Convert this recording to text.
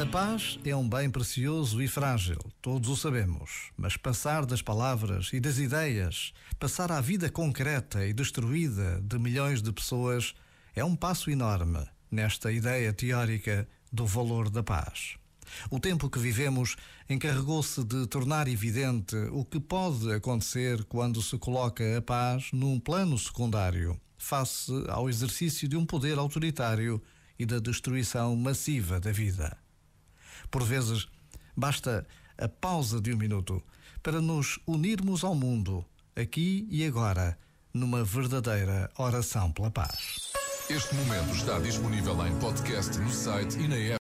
A paz é um bem precioso e frágil, todos o sabemos, mas passar das palavras e das ideias, passar à vida concreta e destruída de milhões de pessoas, é um passo enorme nesta ideia teórica do valor da paz. O tempo que vivemos encarregou-se de tornar evidente o que pode acontecer quando se coloca a paz num plano secundário, face ao exercício de um poder autoritário e da destruição massiva da vida. Por vezes, basta a pausa de um minuto para nos unirmos ao mundo, aqui e agora, numa verdadeira oração pela paz. Este momento está disponível em podcast no site e na app.